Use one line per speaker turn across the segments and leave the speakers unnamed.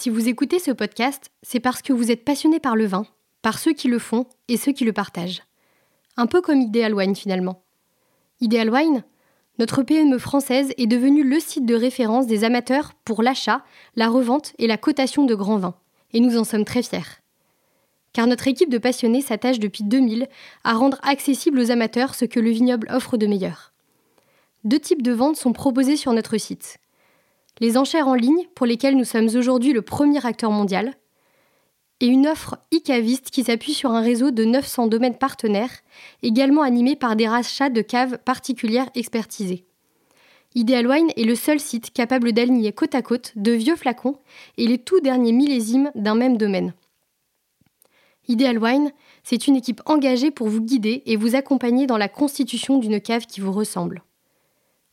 Si vous écoutez ce podcast, c'est parce que vous êtes passionné par le vin, par ceux qui le font et ceux qui le partagent. Un peu comme Ideal Wine finalement. Ideal Wine, notre PME française est devenue le site de référence des amateurs pour l'achat, la revente et la cotation de grands vins. Et nous en sommes très fiers. Car notre équipe de passionnés s'attache depuis 2000 à rendre accessible aux amateurs ce que le vignoble offre de meilleur. Deux types de ventes sont proposés sur notre site. Les enchères en ligne, pour lesquelles nous sommes aujourd'hui le premier acteur mondial, et une offre e-caviste qui s'appuie sur un réseau de 900 domaines partenaires, également animé par des rachats de caves particulières expertisées. Ideal Wine est le seul site capable d'aligner côte à côte de vieux flacons et les tout derniers millésimes d'un même domaine. Ideal Wine, c'est une équipe engagée pour vous guider et vous accompagner dans la constitution d'une cave qui vous ressemble.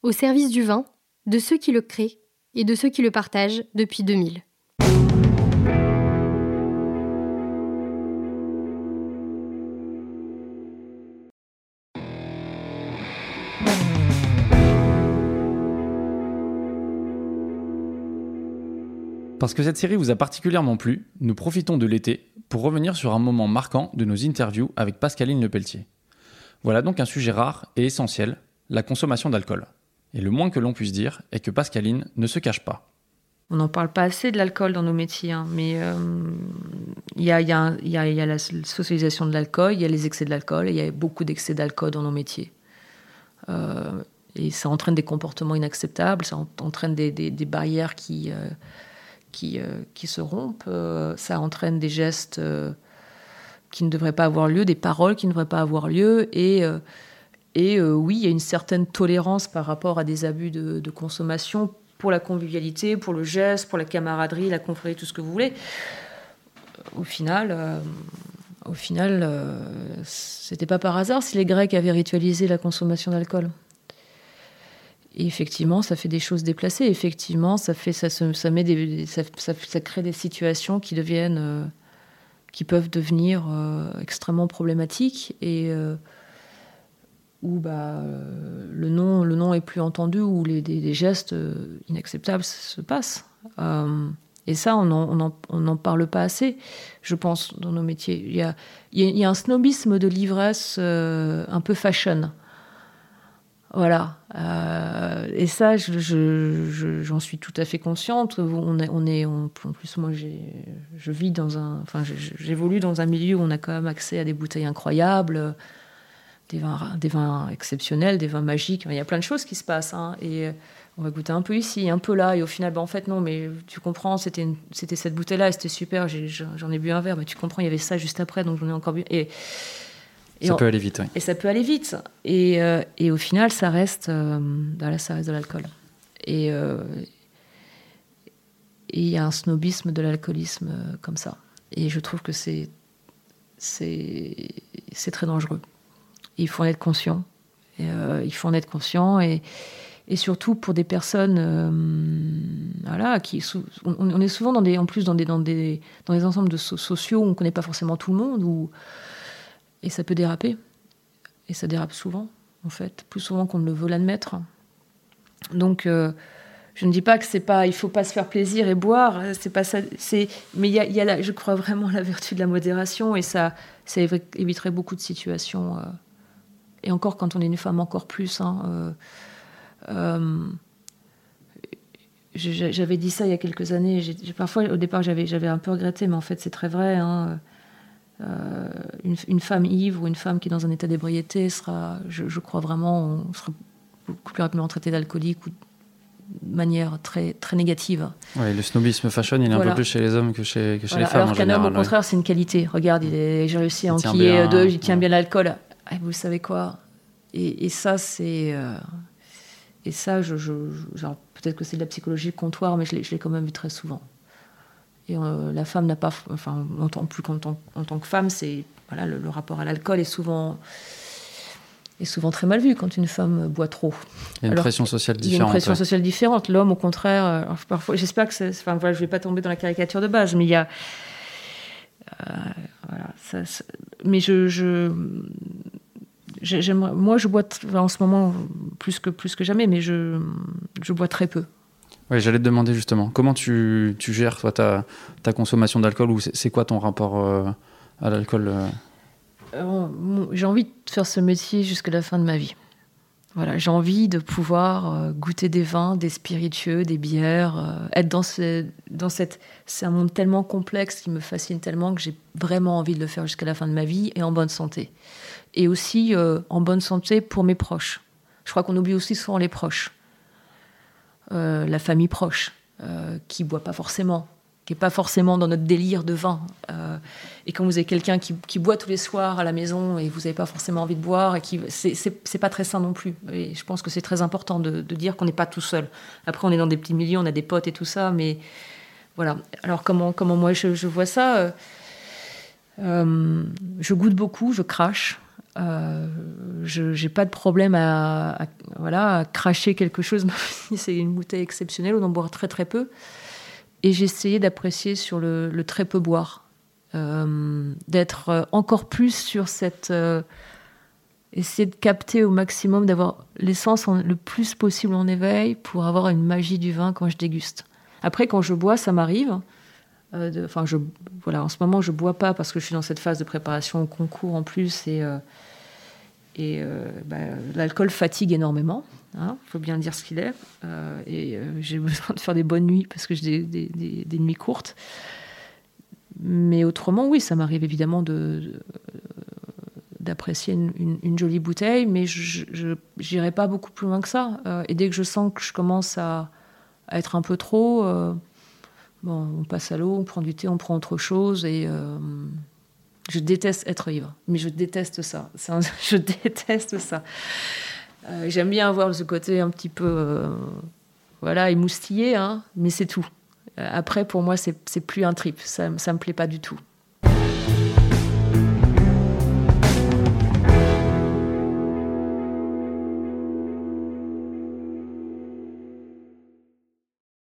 Au service du vin, de ceux qui le créent et de ceux qui le partagent depuis 2000.
Parce que cette série vous a particulièrement plu, nous profitons de l'été pour revenir sur un moment marquant de nos interviews avec Pascaline Lepelletier. Voilà donc un sujet rare et essentiel, la consommation d'alcool. Et le moins que l'on puisse dire est que Pascaline ne se cache pas.
On n'en parle pas assez de l'alcool dans nos métiers, mais il y, a, la socialisation de l'alcool, il y a les excès de l'alcool, et il y a beaucoup d'excès d'alcool dans nos métiers. Euh, et ça entraîne des comportements inacceptables, ça entraîne des, barrières qui, euh, qui, euh, qui, se rompent, ça entraîne des gestes qui ne devraient pas avoir lieu, des paroles qui ne devraient pas avoir lieu, et et euh, oui, il y a une certaine tolérance par rapport à des abus de, consommation pour la convivialité, pour le geste, pour la camaraderie, la confrérie, tout ce que vous voulez. Au final, euh, au final, euh, c'était pas par hasard si les Grecs avaient ritualisé la consommation d'alcool. Effectivement, ça fait des choses déplacées. Effectivement, ça fait, ça, ça met des, ça, ça, crée des situations qui deviennent, qui peuvent devenir extrêmement problématiques et où bah, euh, le, nom, le nom est plus entendu, où les, des, gestes euh, inacceptables se passent. Euh, et ça, on n'en parle pas assez, je pense, dans nos métiers. Il y a, il y a un snobisme de l'ivresse un peu fashion. Voilà. et ça, j'en je, suis tout à fait consciente. On est, on est en plus, moi, je vis dans un, enfin, j'évolue dans un milieu où on a quand même accès à des bouteilles incroyables des vins, des vins exceptionnels, des vins magiques. Il y a plein de choses qui se passent. Hein. et euh, on va goûter un peu ici, un peu là. Et au final, ben, en fait, non, mais tu comprends, c'était, cette bouteille-là, c'était super. j'en ai bu un verre. Mais tu comprends, il y avait ça juste après, donc j'en ai encore bu. Et,
ça peut aller vite, oui.
Et ça peut aller vite. Et, euh, et au final, ça reste, euh, ben là, ça reste de l'alcool. Et il y a un snobisme de l'alcoolisme comme ça. Et je trouve que c'est très dangereux il faut en être conscient. Euh, il faut en être conscient et, et surtout pour des personnes, euh, voilà, qui on, est souvent en plus dans des dans des dans des ensembles de sociaux où on connaît pas forcément tout le monde ou et ça peut déraper et ça dérape souvent en fait, plus souvent qu'on ne le veut l'admettre. Donc euh, je ne dis pas que c'est pas, il faut pas se faire plaisir et boire, c'est pas ça. C'est, mais il y a je crois vraiment la vertu de la modération et ça, ça éviterait beaucoup de situations et encore quand on est une femme, encore plus. Hein, euh, euh, j'avais dit ça il y a quelques années. parfois, au départ, j'avais un peu regretté, mais en fait, c'est très vrai. Hein. Euh, une, femme ivre ou une femme qui est dans un état d'ébriété sera, je, crois vraiment, sera beaucoup plus rapidement traitée d'alcoolique ou de manière très, très négative.
Oui, le snobisme fashion, il est un peu plus chez les hommes que chez, que chez les femmes.
Alors qu'un homme, au contraire, c'est une qualité. Regarde, j'ai réussi à enquiller deux, il tient bien l'alcool. Ah, vous savez quoi? Et, ça, c'est. Euh, et ça, je, peut-être que c'est de la psychologie comptoir, mais je l'ai quand même vu très souvent. Et euh, la femme n'a pas. Enfin, en tant, plus qu'en tant, en tant que femme, c'est. Voilà, le, rapport à l'alcool est souvent est souvent très mal vu quand une femme boit trop.
Il y a une pression sociale différente.
Il y a une pression sociale différente. L'homme, au contraire, euh, parfois, j'espère que c'est. Enfin, voilà, je vais pas tomber dans la caricature de base, mais il y a. voilà, ça, mais je, je, moi, je bois en ce moment plus que, plus que jamais, mais je, je bois très peu.
Oui, j'allais te demander justement, comment tu, tu gères toi, ta, ta consommation d'alcool ou c'est quoi ton rapport euh, à l'alcool euh?
Euh, J'ai envie de faire ce métier jusqu'à la fin de ma vie. Voilà, j'ai envie de pouvoir goûter des vins, des spiritueux, des bières, être dans, ce, dans cette. C'est un monde tellement complexe qui me fascine tellement que j'ai vraiment envie de le faire jusqu'à la fin de ma vie et en bonne santé. Et aussi en bonne santé pour mes proches. Je crois qu'on oublie aussi souvent les proches. Euh, la famille proche, euh, qui boit pas forcément, qui est pas forcément dans notre délire de vin. Euh, et quand vous avez quelqu'un qui, boit tous les soirs à la maison et vous n'avez pas forcément envie de boire, et qui c'est pas très sain non plus. Et je pense que c'est très important de, dire qu'on n'est pas tout seul. Après, on est dans des petits milieux, on a des potes et tout ça, mais voilà. Alors comment comment moi je, vois ça Je goûte beaucoup, je crache. Euh, je n'ai pas de problème à, voilà, à cracher quelque chose, c'est une bouteille exceptionnelle, ou d'en boire très très peu. Et j'ai essayé d'apprécier sur le, très peu boire, euh, d'être encore plus sur cette... Euh, essayer de capter au maximum, d'avoir l'essence le plus possible en éveil pour avoir une magie du vin quand je déguste. Après, quand je bois, ça m'arrive. Enfin, je voilà, en ce moment, je bois pas parce que je suis dans cette phase de préparation au concours en plus et et euh, bah, l'alcool fatigue énormément, il hein, faut bien dire ce qu'il est. Euh, et euh, j'ai besoin de faire des bonnes nuits parce que j'ai des, nuits courtes. Mais autrement, oui, ça m'arrive évidemment de, d'apprécier une, jolie bouteille, mais je n'irai pas beaucoup plus loin que ça. et dès que je sens que je commence à, à être un peu trop, bon, on passe à l'eau, on prend du thé, on prend autre chose et je déteste être ivre, mais je déteste ça. je déteste ça. Euh, j'aime bien avoir ce côté un petit peu, euh, voilà, émoustillé, hein, mais c'est tout. Euh, après, pour moi, c'est plus un trip. Ça, ça me plaît pas du tout.